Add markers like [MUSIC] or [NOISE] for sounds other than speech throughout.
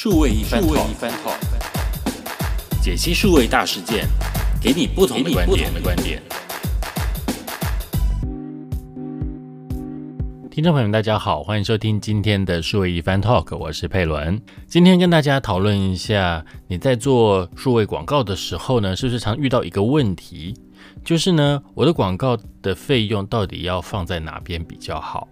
数位一番 talk，解析数位大事件，给你不同的观点。听众朋友们，大家好，欢迎收听今天的数位一番 talk，我是佩伦。今天跟大家讨论一下，你在做数位广告的时候呢，是不是常遇到一个问题，就是呢，我的广告的费用到底要放在哪边比较好？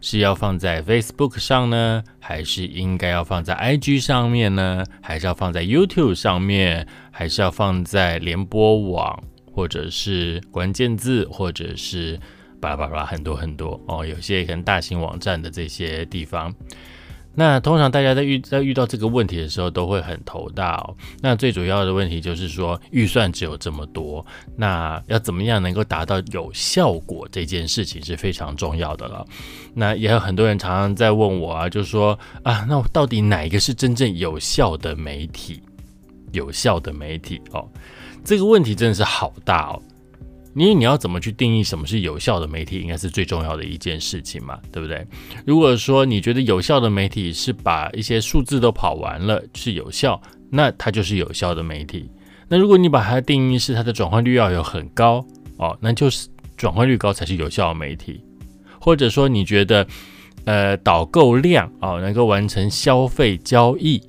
是要放在 Facebook 上呢，还是应该要放在 IG 上面呢？还是要放在 YouTube 上面？还是要放在联播网，或者是关键字，或者是？巴拉巴拉很多很多哦，有些可能大型网站的这些地方，那通常大家在遇在遇到这个问题的时候都会很头大哦。那最主要的问题就是说预算只有这么多，那要怎么样能够达到有效果这件事情是非常重要的了。那也有很多人常常在问我啊，就是说啊，那到底哪一个是真正有效的媒体？有效的媒体哦，这个问题真的是好大哦。因为你要怎么去定义什么是有效的媒体，应该是最重要的一件事情嘛，对不对？如果说你觉得有效的媒体是把一些数字都跑完了是有效，那它就是有效的媒体。那如果你把它定义是它的转换率要有很高哦，那就是转换率高才是有效的媒体。或者说你觉得呃导购量哦能够完成消费交易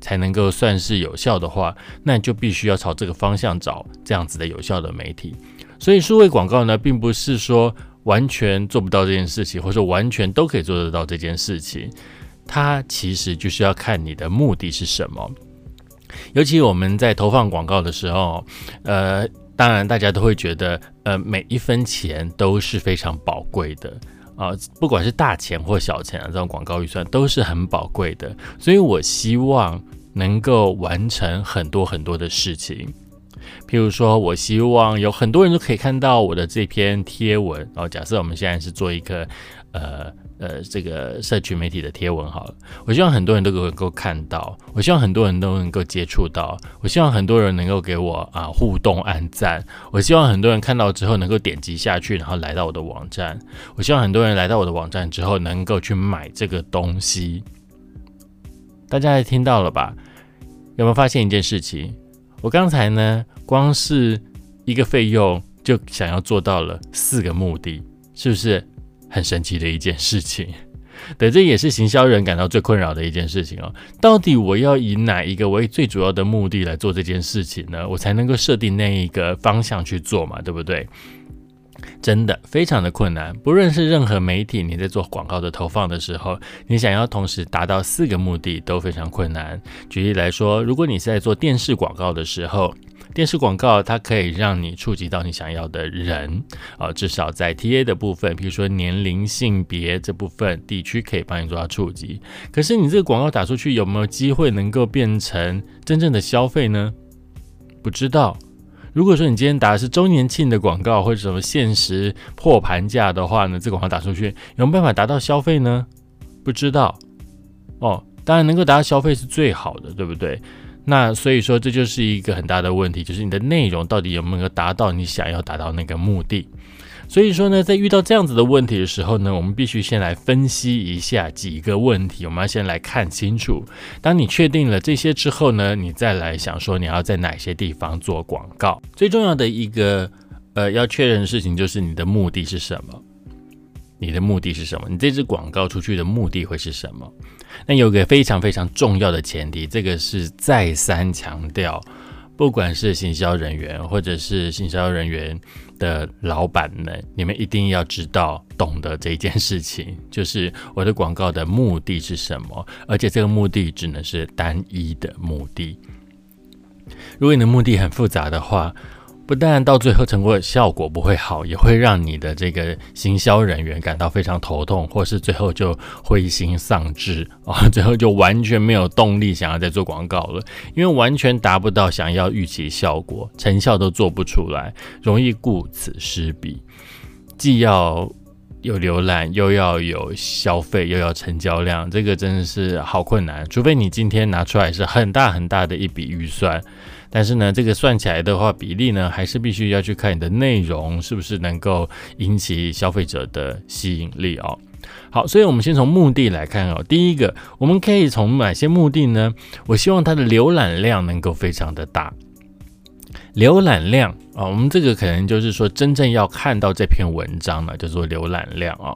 才能够算是有效的话，那就必须要朝这个方向找这样子的有效的媒体。所以数位广告呢，并不是说完全做不到这件事情，或者说完全都可以做得到这件事情。它其实就是要看你的目的是什么。尤其我们在投放广告的时候，呃，当然大家都会觉得，呃，每一分钱都是非常宝贵的啊，不管是大钱或小钱啊，这种广告预算都是很宝贵的。所以我希望能够完成很多很多的事情。譬如说，我希望有很多人都可以看到我的这篇贴文。然后，假设我们现在是做一个呃呃这个社区媒体的贴文好了，我希望很多人都能够看到，我希望很多人都能够接触到，我希望很多人能够给我啊互动、按赞。我希望很多人看到之后能够点击下去，然后来到我的网站。我希望很多人来到我的网站之后能够去买这个东西。大家也听到了吧？有没有发现一件事情？我刚才呢，光是一个费用就想要做到了四个目的，是不是很神奇的一件事情？[LAUGHS] 对，这也是行销人感到最困扰的一件事情哦。到底我要以哪一个为最主要的目的来做这件事情呢？我才能够设定那一个方向去做嘛，对不对？真的非常的困难，不论是任何媒体，你在做广告的投放的时候，你想要同时达到四个目的都非常困难。举例来说，如果你是在做电视广告的时候，电视广告它可以让你触及到你想要的人啊，至少在 TA 的部分，比如说年龄、性别这部分地区可以帮你做到触及。可是你这个广告打出去有没有机会能够变成真正的消费呢？不知道。如果说你今天打的是周年庆的广告或者什么限时破盘价的话呢，这广告打出去有没有办法达到消费呢？不知道哦。当然能够达到消费是最好的，对不对？那所以说这就是一个很大的问题，就是你的内容到底有没有达到你想要达到那个目的。所以说呢，在遇到这样子的问题的时候呢，我们必须先来分析一下几个问题。我们要先来看清楚。当你确定了这些之后呢，你再来想说你要在哪些地方做广告。最重要的一个呃要确认的事情就是你的目的是什么？你的目的是什么？你这支广告出去的目的会是什么？那有个非常非常重要的前提，这个是再三强调。不管是行销人员，或者是行销人员的老板们，你们一定要知道、懂得这件事情，[LAUGHS] 就是我的广告的目的是什么，而且这个目的只能是单一的目的。如果你的目的很复杂的话，不但到最后成果效果不会好，也会让你的这个行销人员感到非常头痛，或是最后就灰心丧志啊，最后就完全没有动力想要再做广告了，因为完全达不到想要预期效果，成效都做不出来，容易顾此失彼，既要有浏览，又要有消费，又要成交量，这个真的是好困难，除非你今天拿出来是很大很大的一笔预算。但是呢，这个算起来的话，比例呢，还是必须要去看你的内容是不是能够引起消费者的吸引力哦。好，所以我们先从目的来看哦。第一个，我们可以从哪些目的呢？我希望它的浏览量能够非常的大。浏览量啊，我们这个可能就是说，真正要看到这篇文章呢，叫做浏览量啊，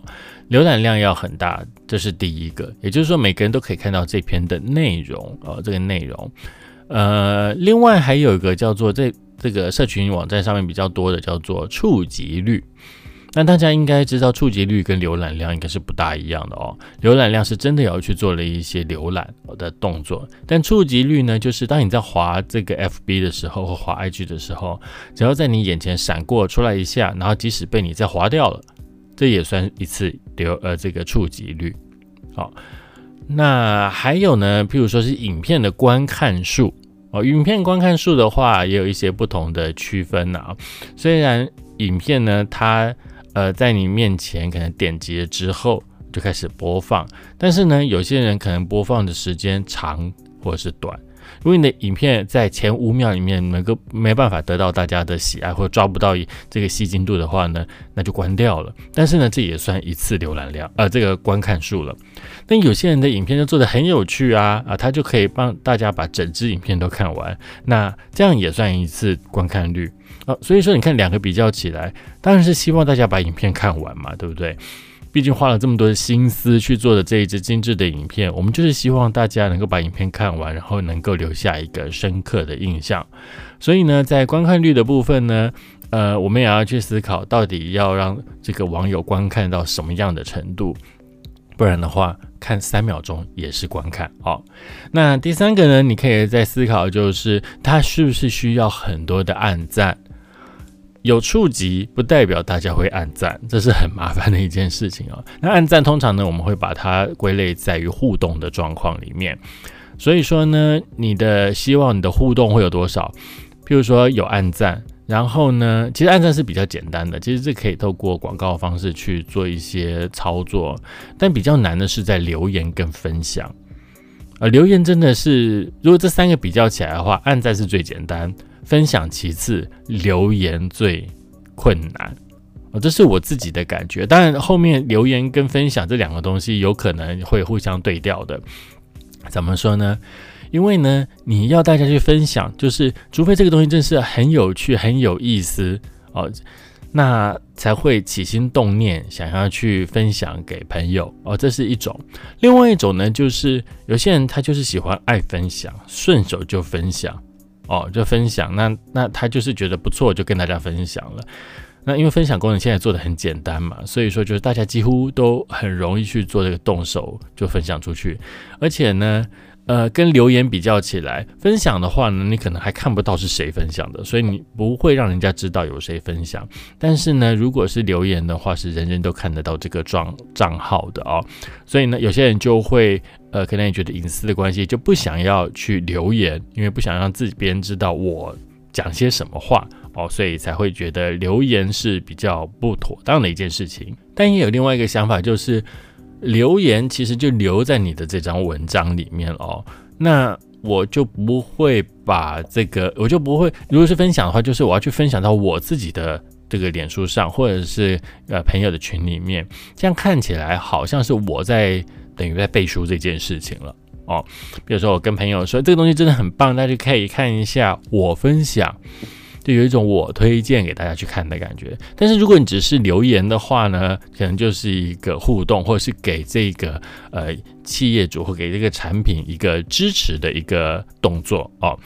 浏览量要很大，这是第一个。也就是说，每个人都可以看到这篇的内容啊，这个内容。呃，另外还有一个叫做这这个社群网站上面比较多的叫做触及率。那大家应该知道，触及率跟浏览量应该是不大一样的哦。浏览量是真的要去做了一些浏览的动作，但触及率呢，就是当你在滑这个 FB 的时候或滑 IG 的时候，只要在你眼前闪过出来一下，然后即使被你再划掉了，这也算一次流呃这个触及率。好，那还有呢，譬如说是影片的观看数哦，影片观看数的话也有一些不同的区分啊。虽然影片呢，它呃，在你面前可能点击了之后就开始播放，但是呢，有些人可能播放的时间长或者是短。如果你的影片在前五秒里面能够没办法得到大家的喜爱，或抓不到这个吸睛度的话呢，那就关掉了。但是呢，这也算一次浏览量，呃，这个观看数了。但有些人的影片就做的很有趣啊，啊，他就可以帮大家把整支影片都看完，那这样也算一次观看率。啊，所以说你看两个比较起来，当然是希望大家把影片看完嘛，对不对？毕竟花了这么多的心思去做的这一支精致的影片，我们就是希望大家能够把影片看完，然后能够留下一个深刻的印象。所以呢，在观看率的部分呢，呃，我们也要去思考，到底要让这个网友观看到什么样的程度，不然的话，看三秒钟也是观看。好，那第三个呢，你可以在思考，就是它是不是需要很多的按赞。有触及不代表大家会按赞，这是很麻烦的一件事情啊。那按赞通常呢，我们会把它归类在于互动的状况里面。所以说呢，你的希望你的互动会有多少？譬如说有按赞，然后呢，其实按赞是比较简单的，其实这可以透过广告方式去做一些操作，但比较难的是在留言跟分享。呃，留言真的是，如果这三个比较起来的话，按赞是最简单。分享其次，留言最困难哦，这是我自己的感觉。当然，后面留言跟分享这两个东西有可能会互相对调的。怎么说呢？因为呢，你要大家去分享，就是除非这个东西真是很有趣、很有意思哦，那才会起心动念想要去分享给朋友哦，这是一种。另外一种呢，就是有些人他就是喜欢爱分享，顺手就分享。哦，就分享，那那他就是觉得不错，就跟大家分享了。那因为分享功能现在做的很简单嘛，所以说就是大家几乎都很容易去做这个动手就分享出去，而且呢。呃，跟留言比较起来，分享的话呢，你可能还看不到是谁分享的，所以你不会让人家知道有谁分享。但是呢，如果是留言的话，是人人都看得到这个账账号的哦。所以呢，有些人就会呃，可能也觉得隐私的关系，就不想要去留言，因为不想让自己别人知道我讲些什么话哦，所以才会觉得留言是比较不妥当的一件事情。但也有另外一个想法，就是。留言其实就留在你的这张文章里面哦，那我就不会把这个，我就不会，如果是分享的话，就是我要去分享到我自己的这个脸书上，或者是呃朋友的群里面，这样看起来好像是我在等于在背书这件事情了哦。比如说我跟朋友说这个东西真的很棒，大家可以看一下我分享。就有一种我推荐给大家去看的感觉，但是如果你只是留言的话呢，可能就是一个互动，或者是给这个呃企业主或给这个产品一个支持的一个动作哦。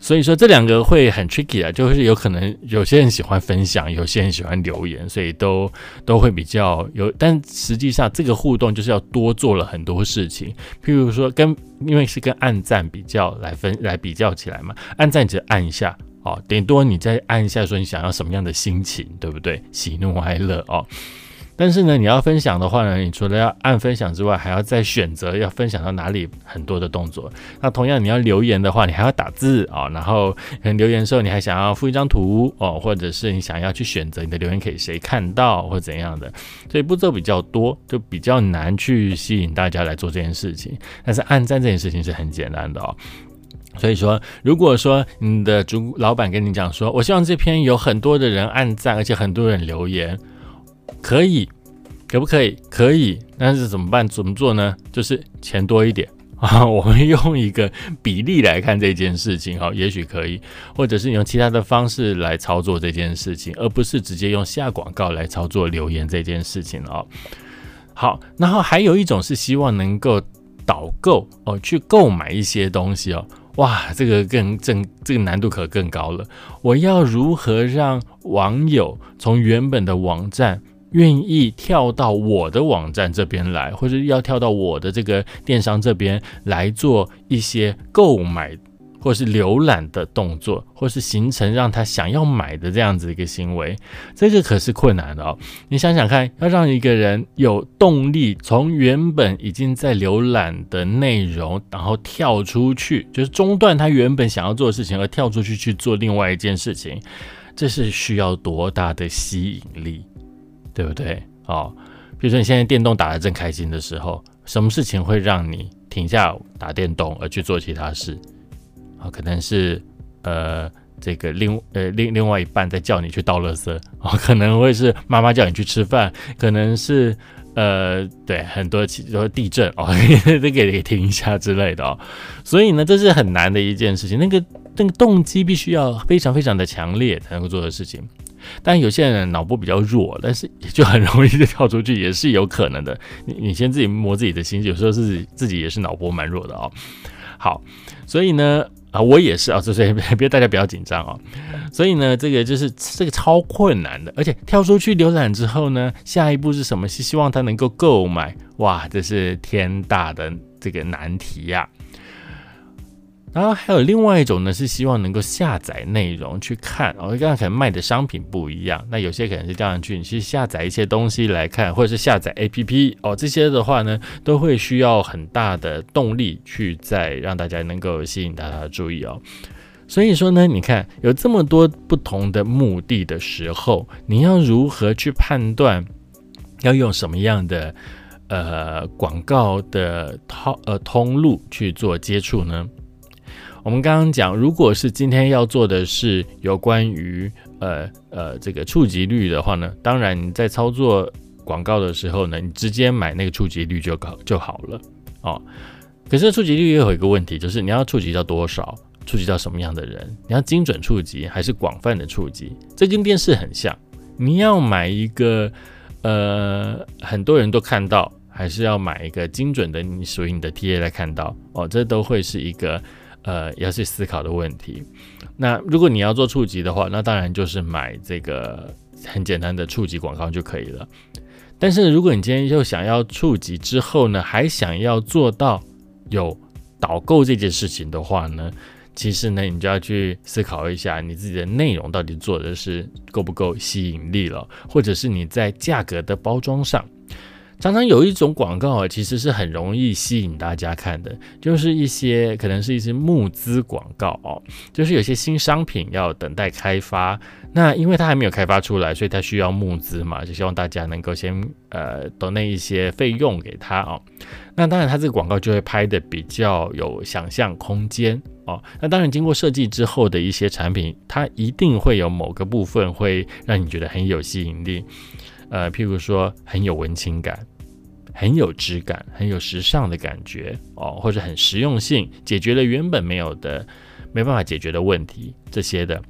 所以说这两个会很 tricky 啊，就是有可能有些人喜欢分享，有些人喜欢留言，所以都都会比较有。但实际上这个互动就是要多做了很多事情，譬如说跟因为是跟按赞比较来分来比较起来嘛，按赞只按一下。哦，顶多你再按一下，说你想要什么样的心情，对不对？喜怒哀乐哦。但是呢，你要分享的话呢，你除了要按分享之外，还要再选择要分享到哪里，很多的动作。那同样，你要留言的话，你还要打字啊。然后可能留言的时候，你还想要附一张图哦，或者是你想要去选择你的留言给谁看到或怎样的，所以步骤比较多，就比较难去吸引大家来做这件事情。但是按赞这件事情是很简单的哦。所以说，如果说你的主老板跟你讲说，我希望这篇有很多的人按赞，而且很多人留言，可以，可不可以？可以，但是怎么办？怎么做呢？就是钱多一点 [LAUGHS] 啊，我们用一个比例来看这件事情，哈，也许可以，或者是你用其他的方式来操作这件事情，而不是直接用下广告来操作留言这件事情哦。好，然后还有一种是希望能够导购哦，去购买一些东西哦。哇，这个更正，这个难度可更高了。我要如何让网友从原本的网站？愿意跳到我的网站这边来，或者要跳到我的这个电商这边来做一些购买或是浏览的动作，或是形成让他想要买的这样子一个行为，这个可是困难的哦。你想想看，要让一个人有动力从原本已经在浏览的内容，然后跳出去，就是中断他原本想要做的事情，而跳出去去做另外一件事情，这是需要多大的吸引力？对不对？哦，比如说你现在电动打得正开心的时候，什么事情会让你停下打电动而去做其他事？啊，可能是呃这个另呃另另外一半在叫你去倒垃圾啊，可能会是妈妈叫你去吃饭，可能是呃对很多其说地震哦，[LAUGHS] 这个给停一下之类的哦。所以呢，这是很难的一件事情，那个那个动机必须要非常非常的强烈才能够做的事情。但有些人脑波比较弱，但是也就很容易就跳出去，也是有可能的。你你先自己摸自己的心，有时候是自己也是脑波蛮弱的哦。好，所以呢啊，我也是啊，所以 [LAUGHS] 别大家不要紧张哦。所以呢，这个就是这个超困难的，而且跳出去浏览之后呢，下一步是什么？是希望他能够购买，哇，这是天大的这个难题呀。然后还有另外一种呢，是希望能够下载内容去看，哦，刚刚可能卖的商品不一样，那有些可能是这样去，你去下载一些东西来看，或者是下载 APP 哦，这些的话呢，都会需要很大的动力去再让大家能够吸引大家的注意哦。所以说呢，你看有这么多不同的目的的时候，你要如何去判断要用什么样的呃广告的套呃通路去做接触呢？我们刚刚讲，如果是今天要做的是有关于呃呃这个触及率的话呢，当然你在操作广告的时候呢，你直接买那个触及率就搞就好了哦。可是触及率也有一个问题，就是你要触及到多少，触及到什么样的人？你要精准触及还是广泛的触及？这跟电视很像，你要买一个呃很多人都看到，还是要买一个精准的你属于你的 TA 来看到哦，这都会是一个。呃，要去思考的问题。那如果你要做触及的话，那当然就是买这个很简单的触及广告就可以了。但是如果你今天又想要触及之后呢，还想要做到有导购这件事情的话呢，其实呢，你就要去思考一下你自己的内容到底做的是够不够吸引力了，或者是你在价格的包装上。常常有一种广告啊，其实是很容易吸引大家看的，就是一些可能是一些募资广告哦，就是有些新商品要等待开发，那因为它还没有开发出来，所以它需要募资嘛，就希望大家能够先呃等那一些费用给他哦。那当然，它这个广告就会拍的比较有想象空间哦。那当然，经过设计之后的一些产品，它一定会有某个部分会让你觉得很有吸引力。呃，譬如说很有文青感，很有质感，很有时尚的感觉哦，或者很实用性，解决了原本没有的、没办法解决的问题，这些的。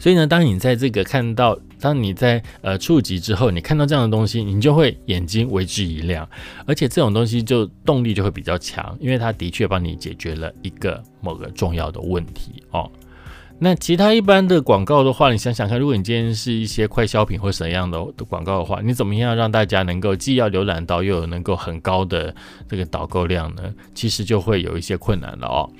所以呢，当你在这个看到，当你在呃触及之后，你看到这样的东西，你就会眼睛为之一亮，而且这种东西就动力就会比较强，因为它的确帮你解决了一个某个重要的问题哦。那其他一般的广告的话，你想想看，如果你今天是一些快消品或怎样的广告的话，你怎么样让大家能够既要浏览到，又有能够很高的这个导购量呢？其实就会有一些困难了哦。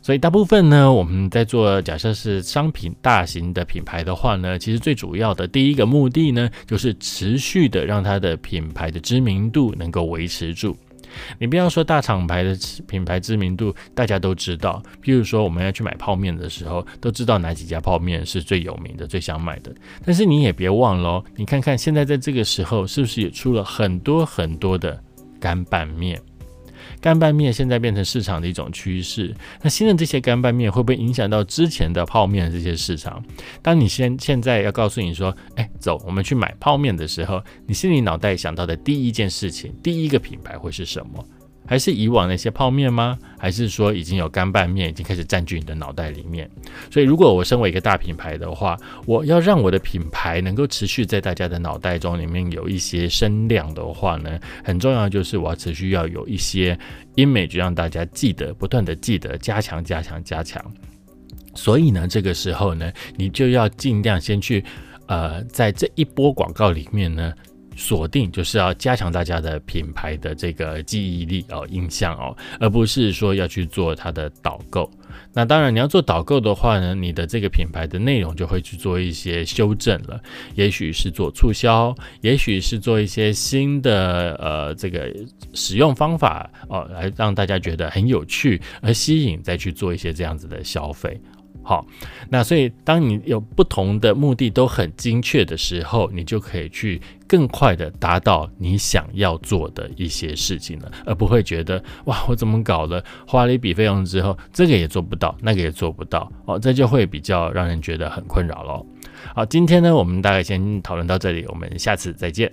所以大部分呢，我们在做假设是商品大型的品牌的话呢，其实最主要的第一个目的呢，就是持续的让它的品牌的知名度能够维持住。你不要说大厂牌的品牌知名度，大家都知道。譬如说，我们要去买泡面的时候，都知道哪几家泡面是最有名的、最想买的。但是你也别忘了，你看看现在在这个时候，是不是也出了很多很多的干拌面？干拌面现在变成市场的一种趋势。那新的这些干拌面会不会影响到之前的泡面这些市场？当你现现在要告诉你说，哎，走，我们去买泡面的时候，你心里脑袋想到的第一件事情，第一个品牌会是什么？还是以往那些泡面吗？还是说已经有干拌面已经开始占据你的脑袋里面？所以，如果我身为一个大品牌的话，我要让我的品牌能够持续在大家的脑袋中里面有一些声量的话呢，很重要就是我要持续要有一些 image 让大家记得，不断的记得，加强、加强、加强。所以呢，这个时候呢，你就要尽量先去，呃，在这一波广告里面呢。锁定就是要加强大家的品牌的这个记忆力哦、印象哦，而不是说要去做它的导购。那当然，你要做导购的话呢，你的这个品牌的内容就会去做一些修正了，也许是做促销，也许是做一些新的呃这个使用方法哦，来让大家觉得很有趣而吸引，再去做一些这样子的消费。好，那所以当你有不同的目的都很精确的时候，你就可以去更快的达到你想要做的一些事情了，而不会觉得哇，我怎么搞了，花了一笔费用之后，这个也做不到，那个也做不到，哦，这就会比较让人觉得很困扰喽。好，今天呢，我们大概先讨论到这里，我们下次再见。